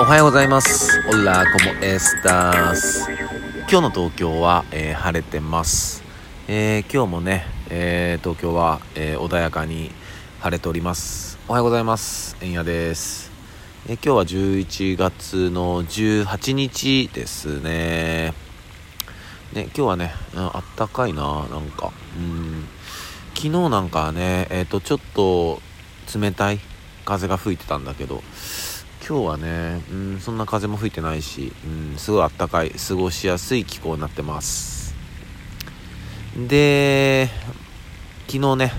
おはようございます。オラコモエスタース。今日の東京は、えー、晴れてます、えー、今日もね、えー、東京は、え穏やかに晴れております。おはようございます。えんやです、え今日は11月の18日ですね。ね今日はね、うん、あったかいななんか。うん。昨日なんかねえっ、とちょっと冷たい風が吹いてたんだけど。今日はね、うん、そんな風も吹いてないし、うん、すごいあったかい過ごしやすい気候になってます。で昨日ね、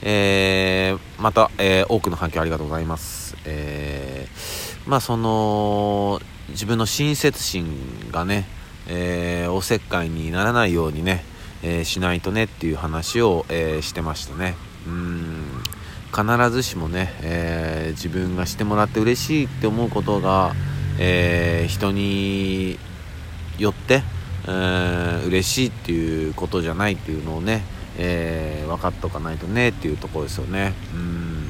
えー、また、えー、多くの反響ありがとうございます、えー、まあその自分の親切心がね、えおせっかいにならないようにね、えしないとねっていう話を、えしてましたね。うん。必ずしもね、えー、自分がしてもらって嬉しいって思うことが、えー、人によって、えー、嬉しいっていうことじゃないっていうのをね、えー、分かっておかないとねっていうところですよね。うん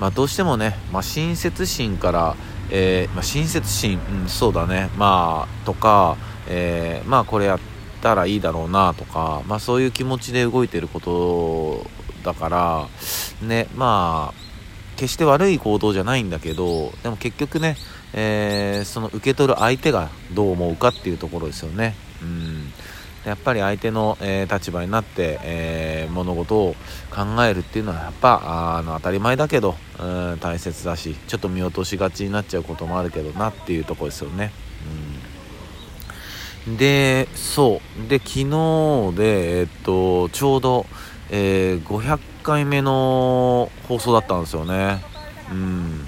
まあ、どうしてもね、まあ、親切心から、えーまあ、親切心、うん、そうだね、まあ、とか、えー、まあこれやったらいいだろうなとか、まあ、そういう気持ちで動いてることだからねまあ決して悪い行動じゃないんだけどでも結局ね、えー、その受け取る相手がどう思うかっていうところですよね。うんやっぱり相手の、えー、立場になって、えー、物事を考えるっていうのはやっぱあの当たり前だけど、うん、大切だしちょっと見落としがちになっちゃうこともあるけどなっていうとこですよね。うん、でそうで昨日で、えっとちょうどえー、500回目の放送だったんですよね。うん。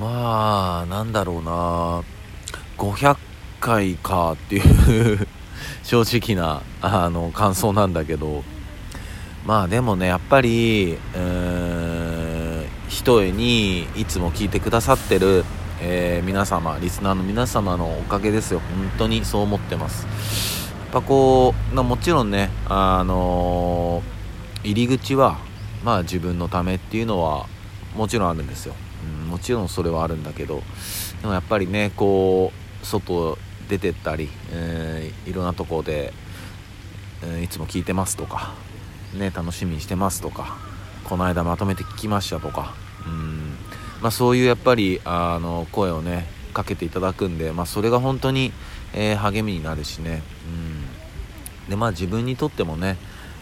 まあなんだろうな。500回かっていう 正直なあの感想なんだけど。まあでもねやっぱりひとえにいつも聞いてくださってる、えー、皆様リスナーの皆様のおかげですよ。本当にそう思ってます。ぱこうもちろんねあのー、入り口はまあ自分のためっていうのはもちろんあるんですよ、うん、もちろんそれはあるんだけどでもやっぱりねこう外出てったり、えー、いろんなとこで、えー、いつも聞いてますとかね楽しみにしてますとかこの間まとめて聞きましたとかうんまあそういうやっぱりあの声をねかけていただくんで、まあ、それが本当に、えー、励みになるしね、うん、でまあ自分にとってもね、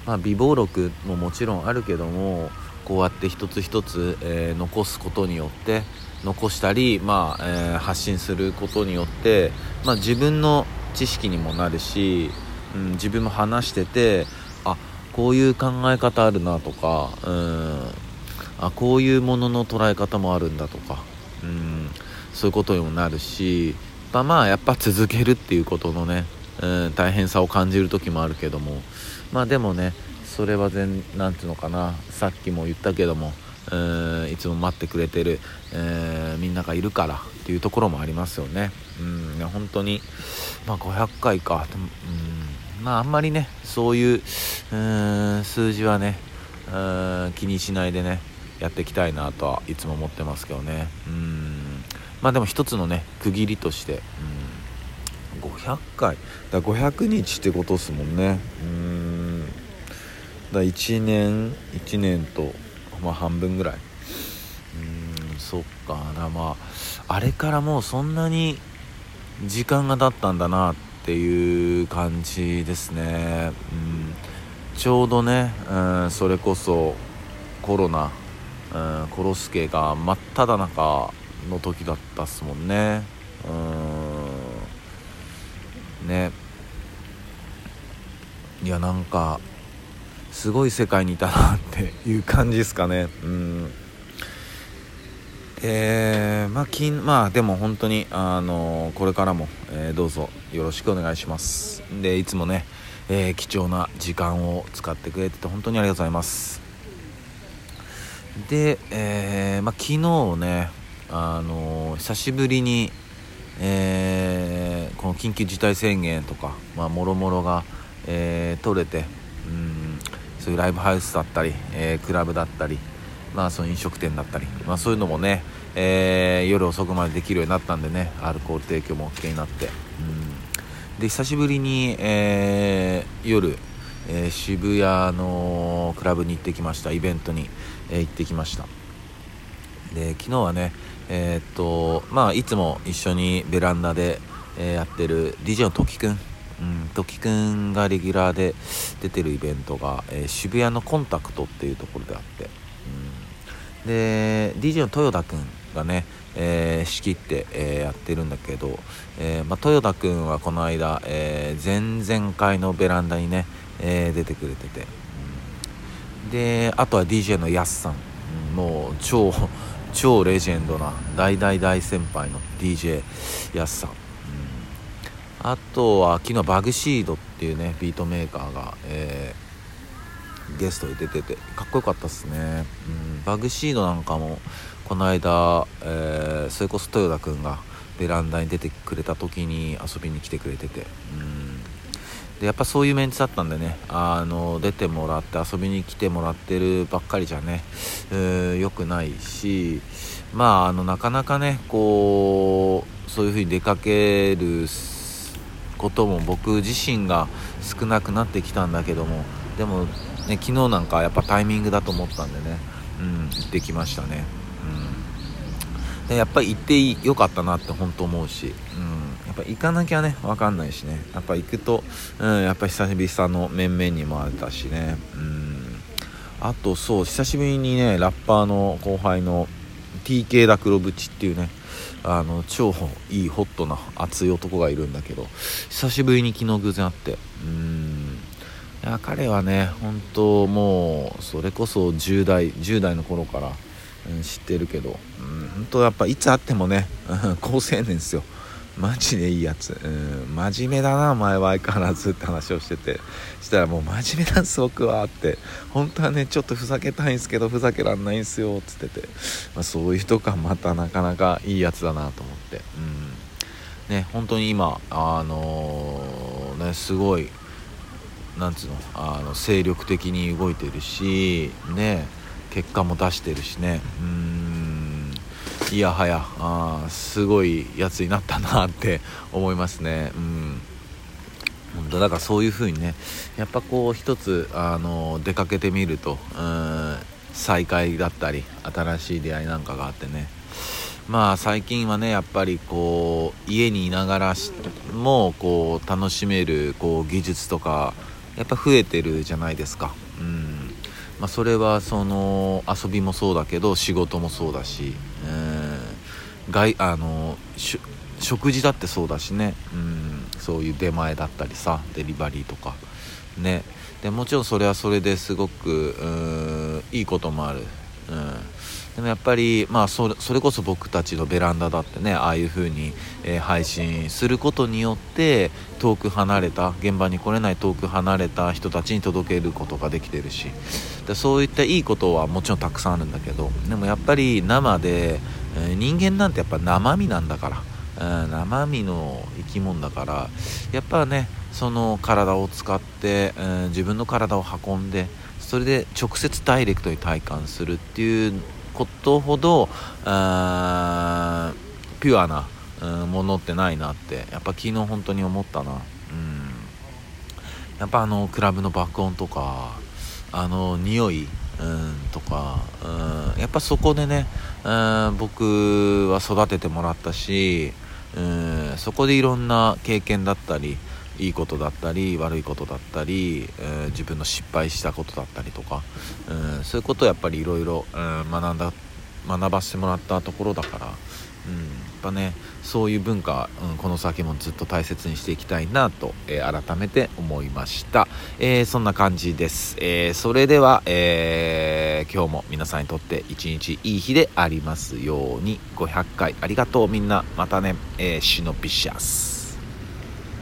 まあ、美貌録ももちろんあるけどもこうやって一つ一つ、えー、残すことによって残したり、まあえー、発信することによって、まあ、自分の知識にもなるし、うん、自分も話しててあこういう考え方あるなとか、うん、あこういうものの捉え方もあるんだとか、うん、そういうことにもなるしまあまあやっぱ続けるっていうことのね、うん、大変さを感じる時もあるけども。まあでもねそれは全何ていうのかな。さっきも言ったけどもいつも待ってくれてる、えー、みんながいるからっていうところもありますよね。うん本当にまあ500回か。うんまああんまりねそういううん数字はねうん気にしないでねやっていきたいなとはいつも思ってますけどね。うんまあでも一つのね区切りとして、うん、500回。だ500日ってことですもんね。うん。だ1年1年と、まあ、半分ぐらい。うんそっか。だまああれからもうそんなに時間が経ったんだなっていう感じですね、うん、ちょうどね、うん、それこそコロナ、うん、コロスケが真っ只中の時だったっすもんね。うん。ね。いやなんかすごい世界にいたなって いう感じですかね。うん。えー、まあ金まあでも本当にあのこれからも、えー、どうぞよろしくお願いします。でいつもね、えー、貴重な時間を使ってくれてて本当にありがとうございます。で、えー、まあ、昨日ねあの久しぶりに、えー、の緊急事態宣言とか、まあ、もろもろが、えー、取れて、うん、そういうライブハウスだったり、えー、クラブだったり、まあ、その飲食店だったり、まあ、そういうのもね、えー、夜遅くまでできるようになったんでねアルコール提供も OK になって、うん、で久しぶりに、えー、夜、えー、渋谷のクラブに行ってきました。イベントに、え行ってきました。で昨日はねえっとまあいつも一緒にベランダで、えやってる DJ の時くん。うん、時くんがレギュラーで出てるイベントが、えー、渋谷のコンタクトっていうところであって、うん、で DJ の豊田くんがね、えー、仕切って、えー、やってるんだけど、えま、豊田くんはこの間、えー前々回のベランダにね、え出てくれてて、うん、であとは DJ のやすさん、うん、もう超超レジェンドな大大大先輩の DJ やすさん。あとは昨日バグシードっていうねビートメーカーが、えー、ゲストで出ててかっこよかったっすね、うん、バグシードなんかもこの間、えー、それこそ豊田くんがベランダに出てくれた時に遊びに来てくれてて、うん、でやっぱそういうメンツだったんでねあの出てもらって遊びに来てもらってるばっかりじゃね、えー、よくないしまああのなかなかねこうそういう風に出かけることも僕自身が少なくなってきたんだけどもでも、ね、昨日なんかやっぱタイミングだと思ったんでね、うん、行ってきましたね、うん、でやっぱり行ってよかったなって本当思うし、うん、やっぱ行かなきゃね分かんないしね。やっぱ行くと、うん、やっぱ久しぶりさの面々にも会えたしね、うん、あとそう久しぶりにねラッパーの後輩の TK ダクロブチっていうねあの超いいホットな熱い男がいるんだけど久しぶりに昨日偶然会ってうん。いや彼はね本当もうそれこそ10代10代の頃から、うん、知ってるけど、うん、本当やっぱいつ会ってもね好青年ですよ。マジでいいやつ、うん、真面目だな前は相変わらずって話をしてて。したらもう真面目なんです僕はって。本当はねちょっとふざけたいんですけどふざけらんないんすよつってて、まあ、そういう人がまたなかなかいいやつだなと思って。うん。ね本当に今あのー、ねすごいなんつうのあの精力的に動いてるしね結果も出してるしね。うん。いやはやあすごいやつになったなって思いますね。うん。本当だからそういう風にねやっぱこう一つあの出かけてみるとうん再会だったり新しい出会いなんかがあってね。まあ最近はねやっぱりこう家にいながらもこう楽しめるこう技術とかやっぱ増えてるじゃないですか。うん。まあ、それはその遊びもそうだけど仕事もそうだし、外あの食事だってそうだしね、うん、そういう出前だったりさデリバリーとか。ね。でもちろんそれはそれですごくいいこともある、うん、でもやっぱり、まあそれ、それこそ僕たちのベランダだってねああいう風に、えー、配信することによって遠く離れた現場に来れない遠く離れた人たちに届けることができてるし。でそういったいいことはもちろんたくさんあるんだけどでもやっぱり生で、え、人間なんてやっぱ生身なんだから、うん、生身の生き物だから。やっぱねその体を使って、うん、自分の体を運んでそれで直接ダイレクトに体感するっていうことほどあピュアな、うん、ものってないなって。やっぱ昨日本当に思ったな、うん、やっぱあのクラブの爆音とかあの匂い、うん、とか、うん、やっぱそこでね、僕は育ててもらったし、うん、そこでいろんな経験だったりいいことだったり悪いことだったり、え、自分の失敗したことだったりとか、うん、そういうことをやっぱりいろいろ学んだ学ばせてもらったところだから、うん、やっぱねそういう文化、うん、この先もずっと大切にしていきたいなと、えー、改めて思いました、えー、そんな感じです、えそれでは、え今日も皆さんにとって一日いい日でありますように。500回ありがとう。みんなまたね、えシノピシャス。